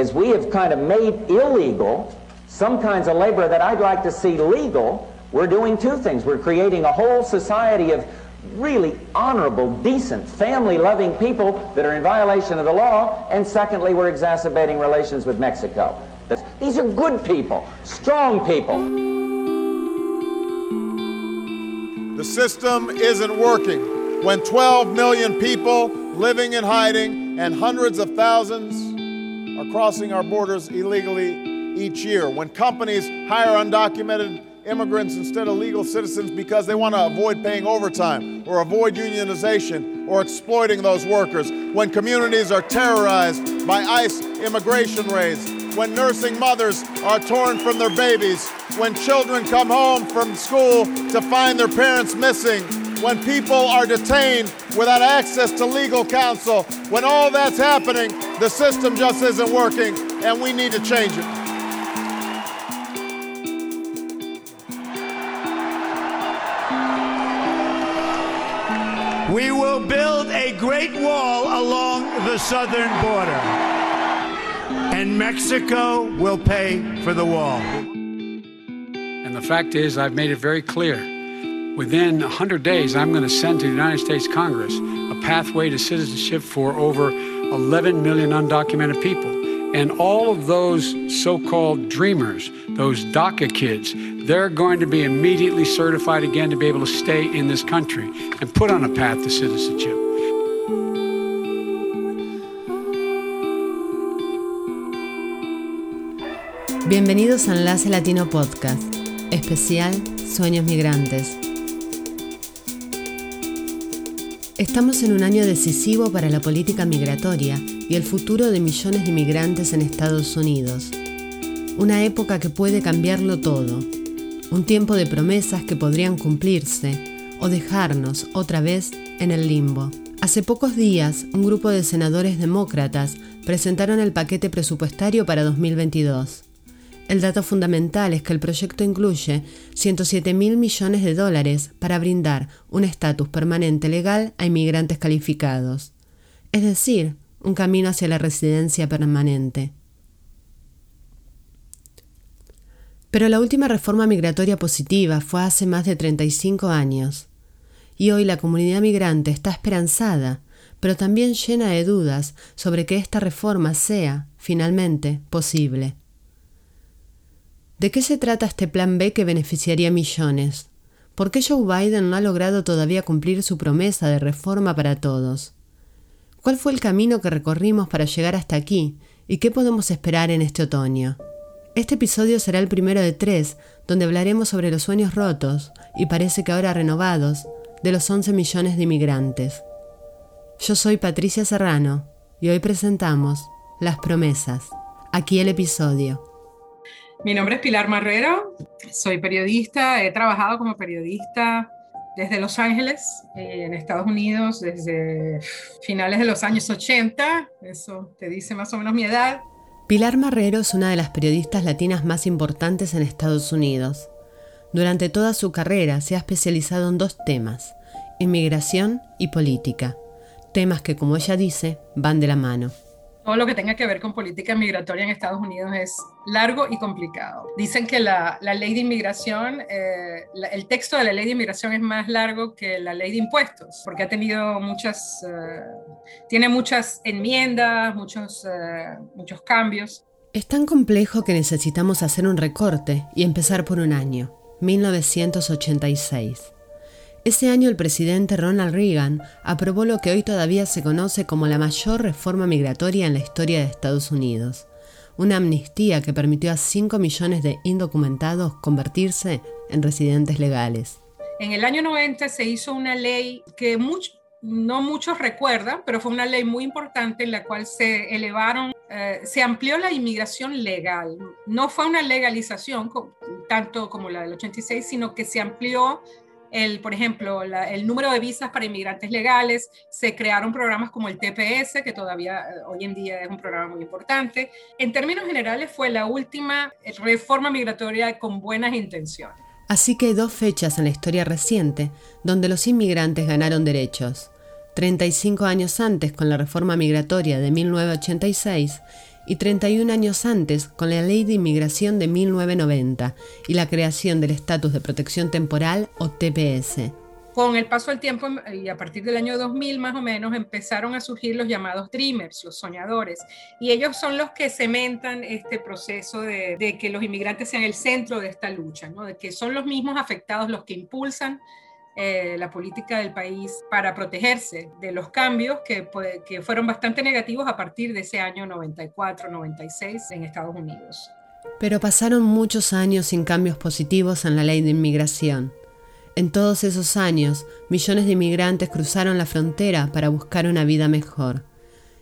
is we have kind of made illegal some kinds of labor that I'd like to see legal. We're doing two things. We're creating a whole society of really honorable, decent, family loving people that are in violation of the law. And secondly, we're exacerbating relations with Mexico. These are good people, strong people. The system isn't working. When 12 million people living in hiding and hundreds of thousands are crossing our borders illegally each year, when companies hire undocumented immigrants instead of legal citizens because they want to avoid paying overtime or avoid unionization or exploiting those workers, when communities are terrorized by ICE immigration raids, when nursing mothers are torn from their babies, when children come home from school to find their parents missing, when people are detained without access to legal counsel, when all that's happening, the system just isn't working and we need to change it. We will build a great wall along the southern border. And Mexico will pay for the wall. And the fact is, I've made it very clear. Within 100 days, I'm going to send to the United States Congress a pathway to citizenship for over 11 million undocumented people. And all of those so called dreamers, those DACA kids, they're going to be immediately certified again to be able to stay in this country and put on a path to citizenship. Bienvenidos a Enlace Latino Podcast, especial Sueños Migrantes. Estamos en un año decisivo para la política migratoria y el futuro de millones de inmigrantes en Estados Unidos. Una época que puede cambiarlo todo. Un tiempo de promesas que podrían cumplirse o dejarnos otra vez en el limbo. Hace pocos días, un grupo de senadores demócratas presentaron el paquete presupuestario para 2022. El dato fundamental es que el proyecto incluye 107 mil millones de dólares para brindar un estatus permanente legal a inmigrantes calificados. Es decir, un camino hacia la residencia permanente. Pero la última reforma migratoria positiva fue hace más de 35 años, y hoy la comunidad migrante está esperanzada, pero también llena de dudas sobre que esta reforma sea, finalmente, posible. ¿De qué se trata este plan B que beneficiaría millones? ¿Por qué Joe Biden no ha logrado todavía cumplir su promesa de reforma para todos? ¿Cuál fue el camino que recorrimos para llegar hasta aquí y qué podemos esperar en este otoño? Este episodio será el primero de tres, donde hablaremos sobre los sueños rotos y parece que ahora renovados de los 11 millones de inmigrantes. Yo soy Patricia Serrano y hoy presentamos Las promesas. Aquí el episodio. Mi nombre es Pilar Marrero, soy periodista, he trabajado como periodista desde Los Ángeles, eh, en Estados Unidos, desde finales de los años 80, eso te dice más o menos mi edad. Pilar Marrero es una de las periodistas latinas más importantes en Estados Unidos. Durante toda su carrera se ha especializado en dos temas, inmigración y política, temas que, como ella dice, van de la mano todo lo que tenga que ver con política migratoria en Estados Unidos es largo y complicado. Dicen que la, ley de inmigración, eh, el texto de la ley de inmigración es más largo que la ley de impuestos, porque ha tenido muchas, eh, tiene muchas enmiendas, muchos, eh, muchos cambios. Es tan complejo que necesitamos hacer un recorte y empezar por un año, 1986. Ese año el presidente Ronald Reagan aprobó lo que hoy todavía se conoce como la mayor reforma migratoria en la historia de Estados Unidos, una amnistía que permitió a 5 millones de indocumentados convertirse en residentes legales. En el año 90 se hizo una ley que no muchos recuerdan, pero fue una ley muy importante en la cual se elevaron, eh, se amplió la inmigración legal. No fue una legalización tanto como la del 86, sino que se amplió por ejemplo, el número de visas para inmigrantes legales, se crearon programas como el TPS, que todavía eh, hoy en día es un programa muy importante. En términos generales, fue la última reforma migratoria con buenas intenciones. Así que hay dos fechas en la historia reciente donde los inmigrantes ganaron derechos. 35 años antes con la reforma migratoria de 1986 y 31 años antes con la Ley de Inmigración de 1990 y la creación del Estatus de Protección Temporal o TPS. Con el paso del tiempo y a partir del año 2000 más o menos empezaron a surgir los llamados dreamers, los soñadores, y ellos son los que cementan este proceso de, que los inmigrantes sean el centro de esta lucha, ¿no? de que son los mismos afectados los que impulsan eh, la política del país para protegerse de los cambios que, que fueron bastante negativos a partir de ese año 94-96 en Estados Unidos. Pero pasaron muchos años sin cambios positivos en la ley de inmigración. En todos esos años, millones de inmigrantes cruzaron la frontera para buscar una vida mejor.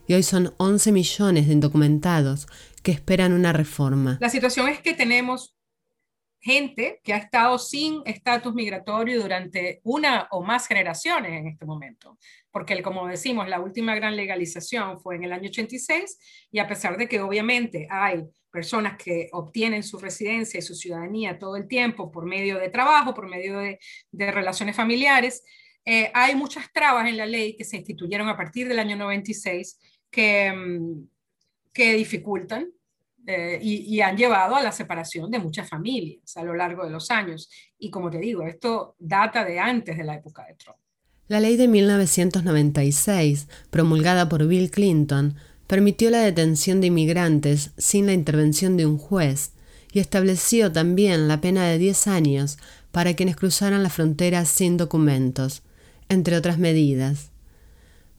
Y hoy son 11 millones de indocumentados que esperan una reforma. La situación es que tenemos gente que ha estado sin estatus migratorio durante una o más generaciones en este momento, porque como decimos, la última gran legalización fue en el año 86 y a pesar de que obviamente hay personas que obtienen su residencia y su ciudadanía todo el tiempo por medio de trabajo, por medio de, relaciones familiares. Eh, hay muchas trabas en la ley que se instituyeron a partir del año 96 que, mm, que dificultan eh, y, y, han llevado a la separación de muchas familias a lo largo de los años. Y como te digo, esto data de antes de la época de Trump. La ley de 1996, promulgada por Bill Clinton, permitió la detención de inmigrantes sin la intervención de un juez y estableció también la pena de 10 años para quienes cruzaran la frontera sin documentos, entre otras medidas.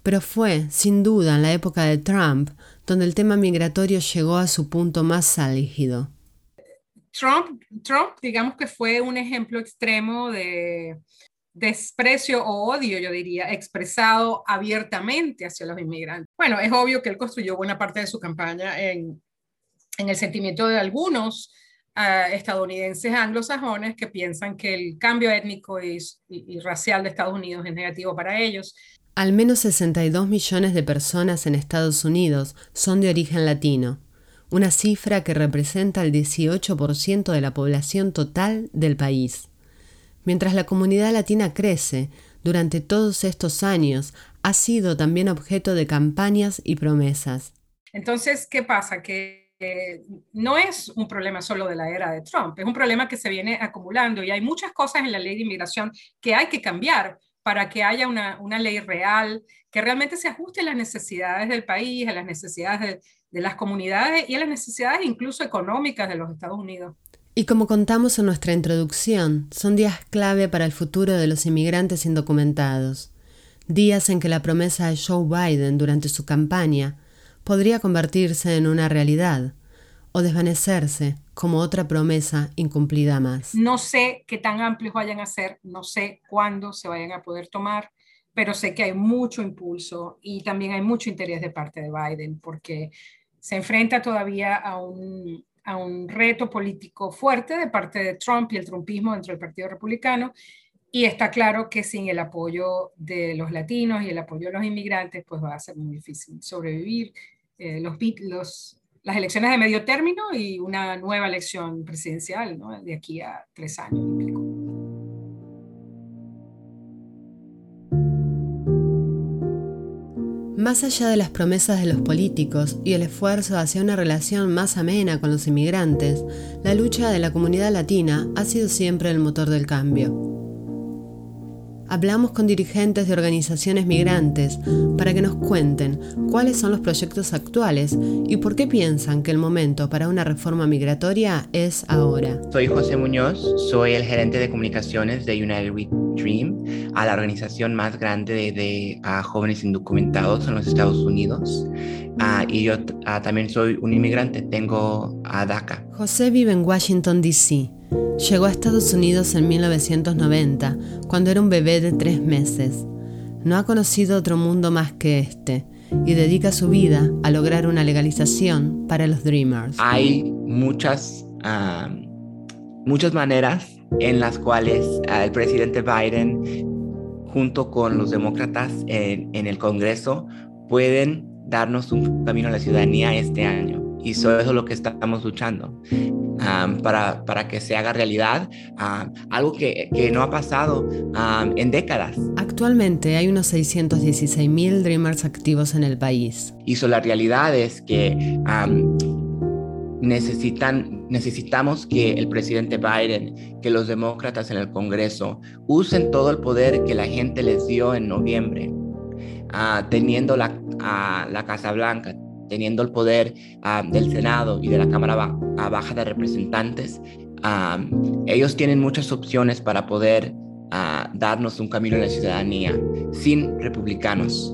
Pero fue, sin duda, en la época de Trump donde el tema migratorio llegó a su punto más álgido. Trump, Trump digamos que fue un ejemplo extremo de, desprecio o odio, yo diría, expresado abiertamente hacia los inmigrantes. Bueno, es obvio que él construyó buena parte de su campaña en, en el sentimiento de algunos uh, estadounidenses anglosajones que piensan que el cambio étnico y, y, racial de Estados Unidos es negativo para ellos. Al menos 62 millones de personas en Estados Unidos son de origen latino, una cifra que representa el 18% de la población total del país. Mientras la comunidad latina crece, durante todos estos años ha sido también objeto de campañas y promesas. Entonces, ¿qué pasa? Que eh, no es un problema solo de la era de Trump, es un problema que se viene acumulando y hay muchas cosas en la ley de inmigración que hay que cambiar para que haya una, una ley real que realmente se ajuste a las necesidades del país, a las necesidades de, de las comunidades y a las necesidades incluso económicas de los Estados Unidos. Y como contamos en nuestra introducción, son días clave para el futuro de los inmigrantes indocumentados, días en que la promesa de Joe Biden durante su campaña podría convertirse en una realidad o desvanecerse como otra promesa incumplida más. No sé qué tan amplios vayan a ser, no sé cuándo se vayan a poder tomar, pero sé que hay mucho impulso y también hay mucho interés de parte de Biden porque se enfrenta todavía a un, a un reto político fuerte de parte de Trump y el trumpismo dentro del Partido Republicano. Y está claro que sin el apoyo de los latinos y el apoyo de los inmigrantes, pues va a ser muy difícil sobrevivir eh, los, las elecciones de medio término y una nueva elección presidencial de aquí a tres años. Más allá de las promesas de los políticos y el esfuerzo hacia una relación más amena con los inmigrantes, la lucha de la comunidad latina ha sido siempre el motor del cambio hablamos con dirigentes de organizaciones migrantes para que nos cuenten cuáles son los proyectos actuales y por qué piensan que el momento para una reforma migratoria es ahora. Soy José Muñoz, soy el gerente de comunicaciones de United We Dream, a la organización más grande de, jóvenes indocumentados en los Estados Unidos. Ah, y yo ah, también soy un inmigrante, tengo a DACA. José vive en Washington, D.C. Llegó a Estados Unidos en 1990, cuando era un bebé de tres meses. No ha conocido otro mundo más que este y dedica su vida a lograr una legalización para los Dreamers. Hay muchas, muchas maneras en las cuales el presidente Biden, junto con los demócratas en el Congreso, pueden darnos un camino a la ciudadanía este año. Y eso es lo que estamos luchando. Para, para, que se haga realidad, algo que, que, no ha pasado en décadas. Actualmente hay unos 616 mil Dreamers activos en el país. Y so, la realidad es que necesitan, necesitamos que el presidente Biden, que los demócratas en el Congreso usen todo el poder que la gente les dio en noviembre, uh, teniendo la, uh, la Casa Blanca, teniendo el poder uh, del Senado y de la Cámara Baja de Representantes. ellos tienen muchas opciones para poder darnos un camino en la ciudadanía sin republicanos.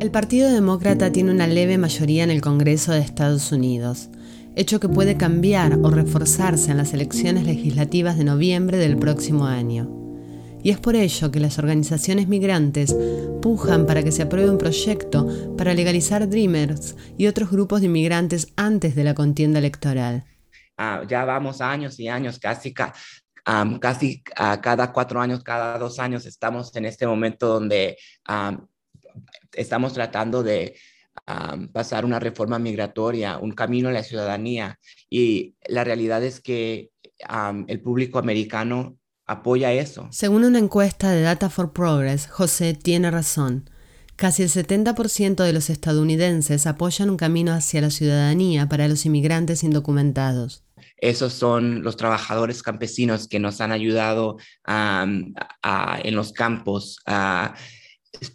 El Partido Demócrata tiene una leve mayoría en el Congreso de Estados Unidos hecho que puede cambiar o reforzarse en las elecciones legislativas de noviembre del próximo año. Y es por ello que las organizaciones migrantes pujan para que se apruebe un proyecto para legalizar Dreamers y otros grupos de inmigrantes antes de la contienda electoral. Ah, ya vamos años y años, casi, casi cada cuatro años, cada dos años, estamos en este momento donde estamos tratando de pasar una reforma migratoria, un camino a la ciudadanía. Y la realidad es que el público americano apoya eso. Según una encuesta de Data for Progress, José tiene razón. Casi el 70% de los estadounidenses apoyan un camino hacia la ciudadanía para los inmigrantes indocumentados. Esos son los trabajadores campesinos que nos han ayudado en los campos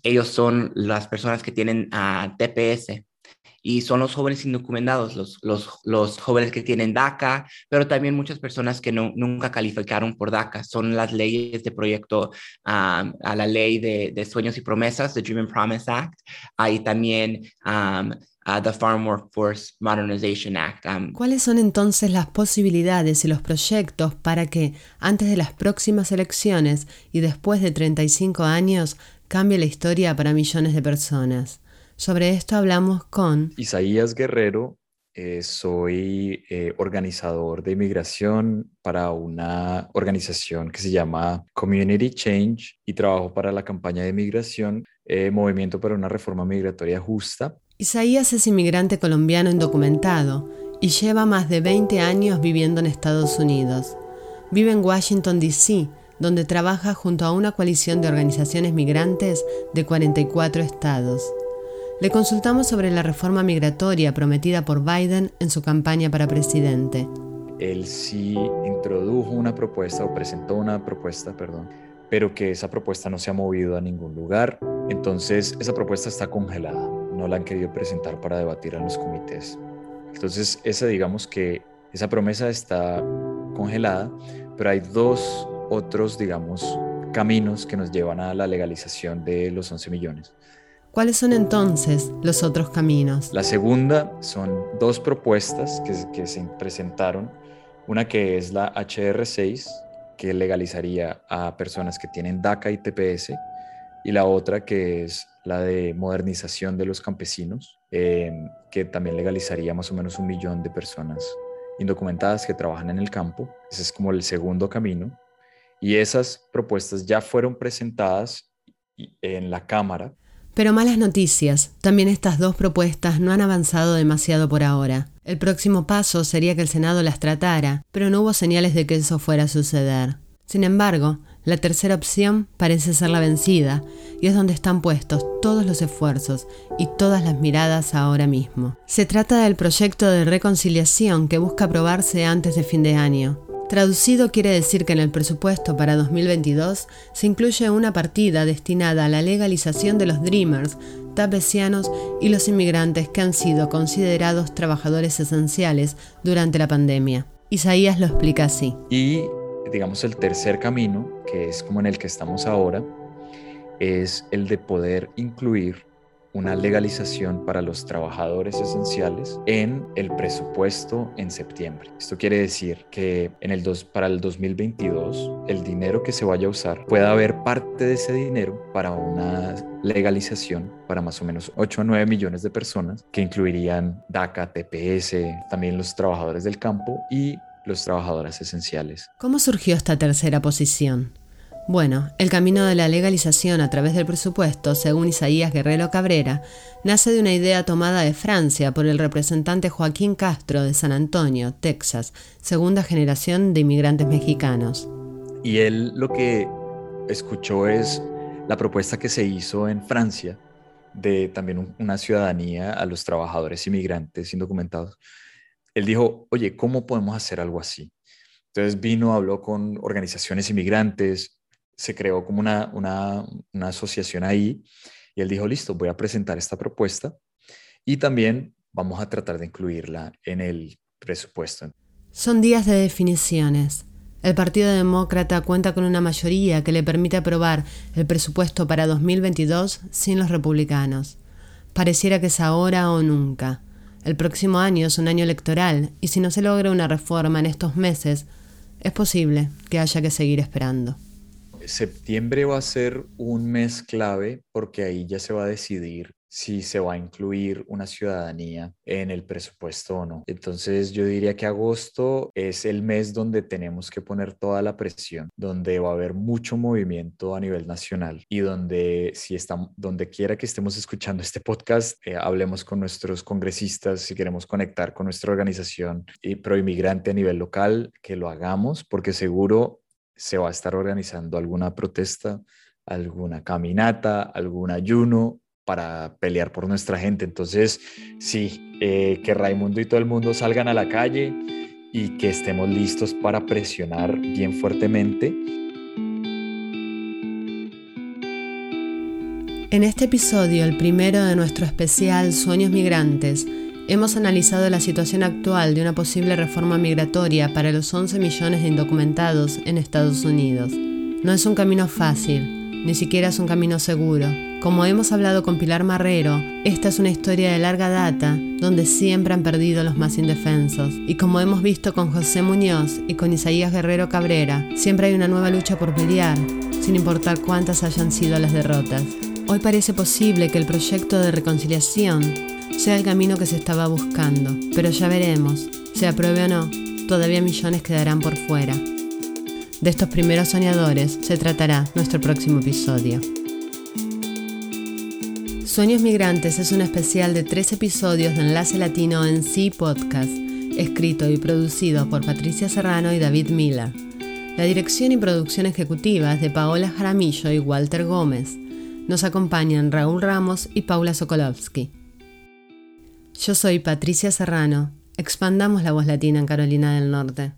ellos son las personas que tienen TPS y son los jóvenes indocumentados, los, los, los, jóvenes que tienen DACA, pero también muchas personas que no, nunca calificaron por DACA. Son las leyes de proyecto a la ley de, de, sueños y promesas, the Dream Promise Act, ahí también um, the Farm Workforce Modernization Act. ¿Cuáles son entonces las posibilidades y los proyectos para que antes de las próximas elecciones y después de 35 años cambie la historia para millones de personas. Sobre esto hablamos con Isaías Guerrero. Eh, soy eh, organizador de inmigración para una organización que se llama Community Change y trabajo para la campaña de inmigración eh, Movimiento para una Reforma Migratoria Justa. Isaías es inmigrante colombiano indocumentado y lleva más de 20 años viviendo en Estados Unidos. Vive en Washington, D.C., donde trabaja junto a una coalición de organizaciones migrantes de 44 estados. Le consultamos sobre la reforma migratoria prometida por Biden en su campaña para presidente. Él sí introdujo una propuesta o presentó una propuesta, perdón, pero que esa propuesta no se ha movido a ningún lugar. Entonces, esa propuesta está congelada. No la han querido presentar para debatir en los comités. Entonces, esa digamos que esa promesa está congelada, pero hay dos otros, digamos, caminos que nos llevan a la legalización de los 11 millones. ¿Cuáles son entonces los otros caminos? La segunda son dos propuestas que, se presentaron. Una que es la HR6, que legalizaría a personas que tienen DACA y TPS, y la otra que es la de modernización de los campesinos, em, que también legalizaría más o menos un millón de personas indocumentadas que trabajan en el campo. Ese es como el segundo camino. Y esas propuestas ya fueron presentadas en la Cámara. Pero malas noticias, también estas dos propuestas no han avanzado demasiado por ahora. El próximo paso sería que el Senado las tratara, pero no hubo señales de que eso fuera a suceder. Sin embargo, la tercera opción parece ser la vencida, y es donde están puestos todos los esfuerzos y todas las miradas ahora mismo. Se trata del proyecto de reconciliación que busca aprobarse antes de fin de año. Traducido quiere decir que en el presupuesto para 2022 se incluye una partida destinada a la legalización de los Dreamers, tapesianos y los inmigrantes que han sido considerados trabajadores esenciales durante la pandemia. Isaías lo explica así. Y digamos el tercer camino, que es como en el que estamos ahora, es el de poder incluir una legalización para los trabajadores esenciales en el presupuesto en septiembre. Esto quiere decir que en el dos, para el 2022 el dinero que se vaya a usar pueda haber parte de ese dinero para una legalización para más o menos 8 a 9 millones de personas que incluirían DACA, TPS, también los trabajadores del campo y los trabajadores esenciales. ¿Cómo surgió esta tercera posición? Bueno, el camino de la legalización a través del presupuesto, según Isaías Guerrero Cabrera, nace de una idea tomada de Francia por el representante Joaquín Castro de San Antonio, Texas, segunda generación de inmigrantes mexicanos. Y él lo que escuchó es la propuesta que se hizo en Francia de también una ciudadanía a los trabajadores inmigrantes indocumentados. Él dijo, oye, ¿cómo podemos hacer algo así? Entonces vino, habló con organizaciones inmigrantes, se creó como una, una, asociación ahí y él dijo, listo, voy a presentar esta propuesta y también vamos a tratar de incluirla en el presupuesto. Son días de definiciones. El Partido Demócrata cuenta con una mayoría que le permite aprobar el presupuesto para 2022 sin los republicanos. Pareciera que es ahora o nunca. El próximo año es un año electoral y si no se logra una reforma en estos meses, es posible que haya que seguir esperando septiembre va a ser un mes clave porque ahí ya se va a decidir si se va a incluir una ciudadanía en el presupuesto o no. Entonces yo diría que agosto es el mes donde tenemos que poner toda la presión, donde va a haber mucho movimiento a nivel nacional y donde si estamos, donde quiera que estemos escuchando este podcast, eh, hablemos con nuestros congresistas, si queremos conectar con nuestra organización y proinmigrante a nivel local, que lo hagamos porque seguro se va a estar organizando alguna protesta, alguna caminata, algún ayuno para pelear por nuestra gente. Entonces, sí, eh, que Raimundo y todo el mundo salgan a la calle y que estemos listos para presionar bien fuertemente. En este episodio, el primero de nuestro especial Sueños Migrantes, hemos analizado la situación actual de una posible reforma migratoria para los 11 millones de indocumentados en Estados Unidos. No es un camino fácil, ni siquiera es un camino seguro. Como hemos hablado con Pilar Marrero, esta es una historia de larga data donde siempre han perdido los más indefensos. Y como hemos visto con José Muñoz y con Isaías Guerrero Cabrera, siempre hay una nueva lucha por pelear, sin importar cuántas hayan sido las derrotas. Hoy parece posible que el proyecto de reconciliación sea el camino que se estaba buscando, pero ya veremos, se apruebe o no, todavía millones quedarán por fuera. De estos primeros soñadores se tratará nuestro próximo episodio. Sueños Migrantes es un especial de tres episodios de Enlace Latino en Sí Podcast, escrito y producido por Patricia Serrano y David Miller. La dirección y producción ejecutiva es de Paola Jaramillo y Walter Gómez. Nos acompañan Raúl Ramos y Paula Sokolovsky. Yo soy Patricia Serrano. Expandamos la voz latina en Carolina del Norte.